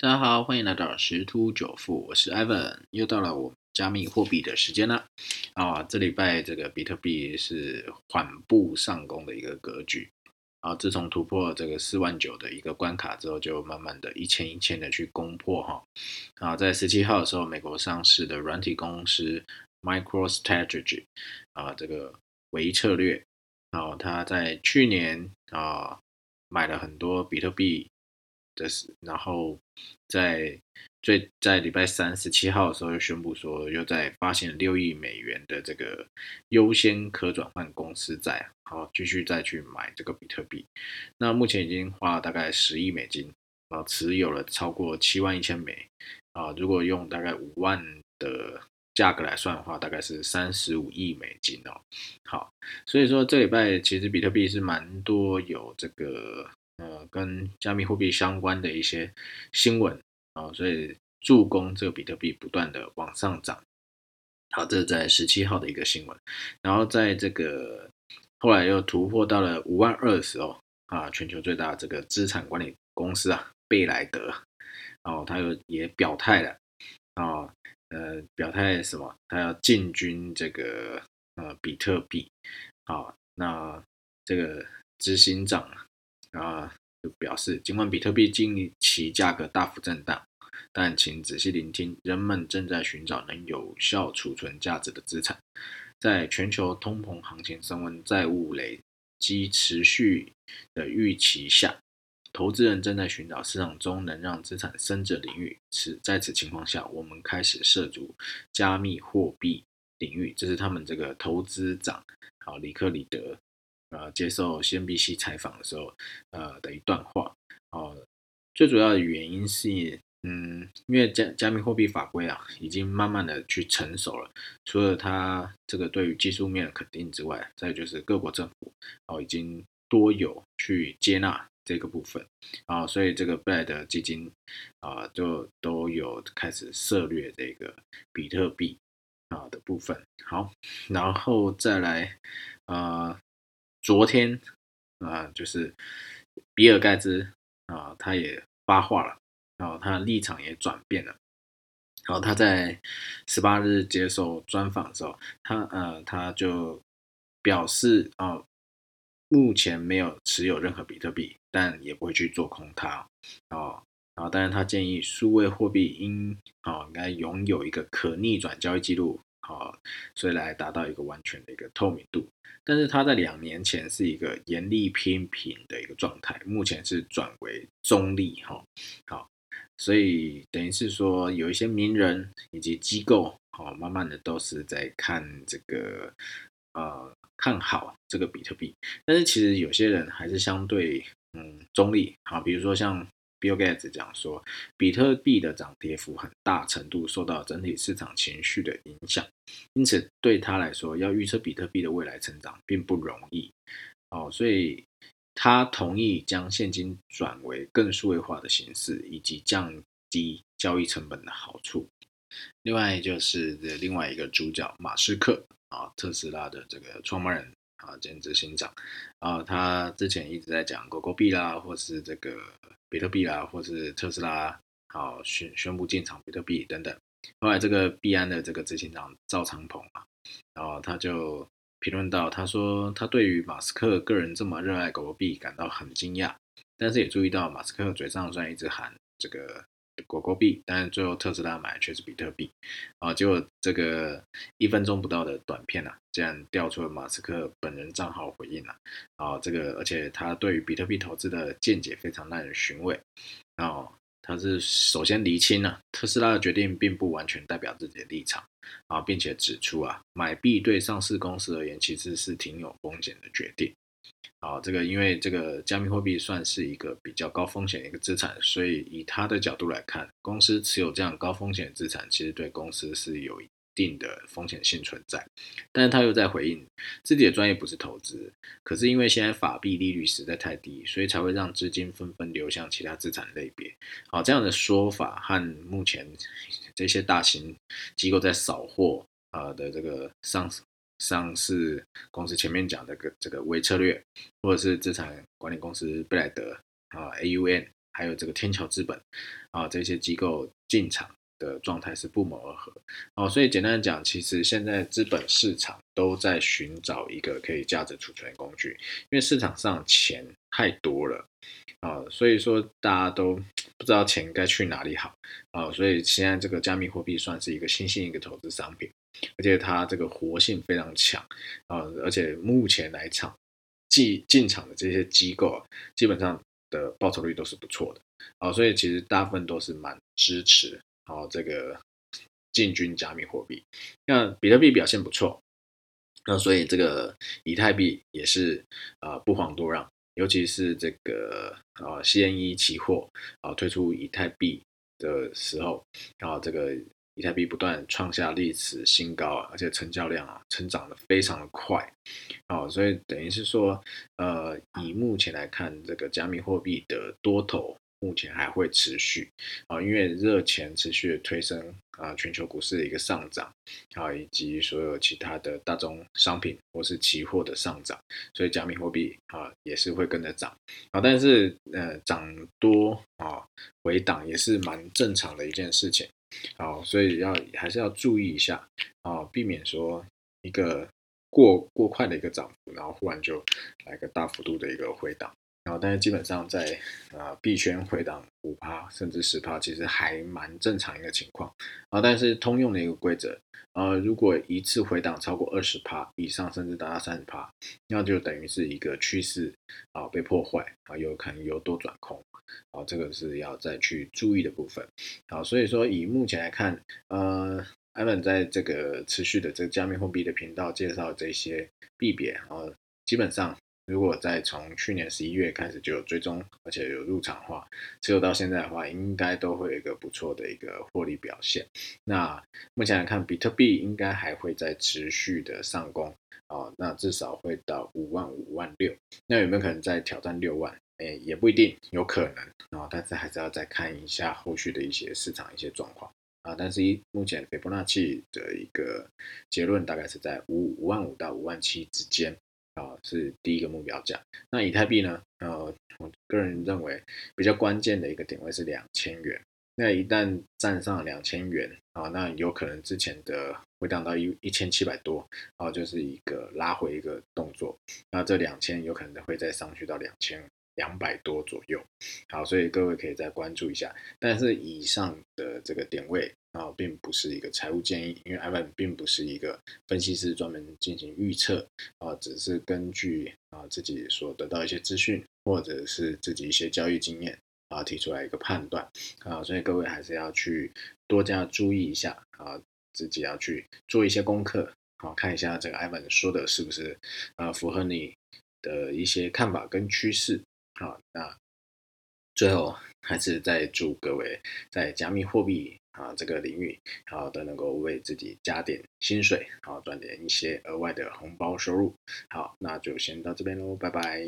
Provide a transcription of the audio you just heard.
大家好，欢迎来到十突九富，我是 Evan，又到了我加密货币的时间了。啊，这礼拜这个比特币是缓步上攻的一个格局。啊，自从突破这个四万九的一个关卡之后，就慢慢的一千一千的去攻破哈。啊，在十七号的时候，美国上市的软体公司 MicroStrategy 啊，这个微策略，啊，它在去年啊买了很多比特币。的是，然后在最在礼拜三十七号的时候又宣布说，又在发行六亿美元的这个优先可转换公司债，好继续再去买这个比特币。那目前已经花了大概十亿美金，啊，持有了超过七万一千枚，啊，如果用大概五万的价格来算的话，大概是三十五亿美金哦。好，所以说这礼拜其实比特币是蛮多有这个。呃，跟加密货币相关的一些新闻啊，所以助攻这个比特币不断的往上涨。好，这是在十七号的一个新闻。然后在这个后来又突破到了五万二的时候啊，全球最大这个资产管理公司啊，贝莱德，然后他又也表态了啊，呃，表态什么？他要进军这个呃比特币。啊，那这个执行长。啊，就表示，尽管比特币近期价格大幅震荡，但请仔细聆听，人们正在寻找能有效储存价值的资产。在全球通膨行情升温、债务累积持续的预期下，投资人正在寻找市场中能让资产升值的领域。此在此情况下，我们开始涉足加密货币领域。这是他们这个投资长，好，里克里德。呃，接受 CNBC 采访的时候，呃的一段话，哦，最主要的原因是，嗯，因为加加密货币法规啊，已经慢慢的去成熟了，除了它这个对于技术面肯定之外，再就是各国政府哦，已经多有去接纳这个部分，啊，所以这个 b 的基金啊，就都有开始涉略这个比特币啊的部分，好，然后再来，啊。昨天啊，就是比尔盖茨啊，他也发话了，然后他的立场也转变了。然后他在十八日接受专访的时候，他呃他就表示啊，目前没有持有任何比特币，但也不会去做空它。哦，然后当然他建议数位货币应哦应该拥有一个可逆转交易记录。好，所以来达到一个完全的一个透明度，但是它在两年前是一个严厉偏平的一个状态，目前是转为中立哈。好，所以等于是说有一些名人以及机构，好，慢慢的都是在看这个呃看好这个比特币，但是其实有些人还是相对嗯中立，好，比如说像。Bill Gates 讲说，比特币的涨跌幅很大程度受到整体市场情绪的影响，因此对他来说，要预测比特币的未来成长并不容易。哦，所以他同意将现金转为更数位化的形式，以及降低交易成本的好处。另外就是另外一个主角马斯克啊，特斯拉的这个创办人啊兼执行长啊，他之前一直在讲狗狗币啦，或是这个。比特币啦，或是特斯拉，好宣宣布进场比特币等等。后来这个币安的这个执行长赵长鹏啊，然后他就评论到，他说他对于马斯克个人这么热爱狗狗币感到很惊讶，但是也注意到马斯克嘴上虽然一直喊这个狗狗币，但是最后特斯拉买的却是比特币。啊，结果这个一分钟不到的短片啊，竟然调出了马斯克本人账号回应了。啊，这个而且他对于比特币投资的见解非常耐人寻味。啊，他是首先厘清了特斯拉的决定并不完全代表自己的立场。啊，并且指出啊，买币对上市公司而言其实是挺有风险的决定。啊，这个因为这个加密货币算是一个比较高风险的一个资产，所以以他的角度来看，公司持有这样高风险资产，其实对公司是有一定的风险性存在。但是他又在回应自己的专业不是投资，可是因为现在法币利率实在太低，所以才会让资金纷纷流向其他资产类别。好，这样的说法和目前这些大型机构在扫货啊的这个上。上市公司前面讲的个这个微策略，或者是资产管理公司贝莱德啊 AUN，还有这个天桥资本啊这些机构进场的状态是不谋而合哦。所以简单的讲，其实现在资本市场都在寻找一个可以价值储存的工具，因为市场上钱太多了啊，所以说大家都不知道钱该去哪里好啊，所以现在这个加密货币算是一个新兴一个投资商品。而且它这个活性非常强啊，而且目前来场进进场的这些机构啊，基本上的报酬率都是不错的啊，所以其实大部分都是蛮支持啊这个进军加密货币。那比特币表现不错，那所以这个以太币也是啊不遑多让，尤其是这个啊 CNE 期货啊推出以太币的时候啊这个。比特币不断创下历史新高，而且成交量啊成长的非常的快，哦，所以等于是说，呃，以目前来看，这个加密货币的多头目前还会持续，啊，因为热钱持续的推升啊，全球股市的一个上涨，啊，以及所有其他的大宗商品或是期货的上涨，所以加密货币啊也是会跟着涨，啊，但是呃涨多啊回档也是蛮正常的一件事情。好，所以要还是要注意一下啊，避免说一个过过快的一个涨幅，然后忽然就来个大幅度的一个回档。然后，但是基本上在啊币圈回档五趴甚至十趴，其实还蛮正常一个情况啊。但是通用的一个规则，呃，如果一次回档超过二十趴以上，甚至达到三十趴，那就等于是一个趋势啊被破坏啊，有可能由多转空。啊，这个是要再去注意的部分。啊，所以说以目前来看，呃，艾文在这个持续的这个加密货币的频道介绍这些币别，啊，基本上如果在从去年十一月开始就有追踪，而且有入场的话，持有到现在的话，应该都会有一个不错的一个获利表现。那目前来看，比特币应该还会在持续的上攻，啊，那至少会到五万五万六，那有没有可能再挑战六万？诶，也不一定有可能啊，但是还是要再看一下后续的一些市场一些状况啊。但是一目前斐波那契的一个结论大概是在五五万五到五万七之间，是第一个目标价。那以太币呢？呃，我个人认为比较关键的一个点位是两千元。那一旦站上两千元啊，那有可能之前的回档到一一千七百多啊，就是一个拉回一个动作。那这两千有可能会再上去到两千。两百多左右，好，所以各位可以再关注一下。但是以上的这个点位啊，并不是一个财务建议，因为 Ivan 并不是一个分析师，专门进行预测啊，只是根据啊自己所得到一些资讯，或者是自己一些交易经验啊，提出来一个判断啊，所以各位还是要去多加注意一下啊，自己要去做一些功课，好看一下这个 Ivan 说的是不是啊符合你的一些看法跟趋势。好，那最后还是再祝各位在加密货币啊这个领域，好都能够为自己加点薪水，好赚点一些额外的红包收入。好，那就先到这边喽，拜拜。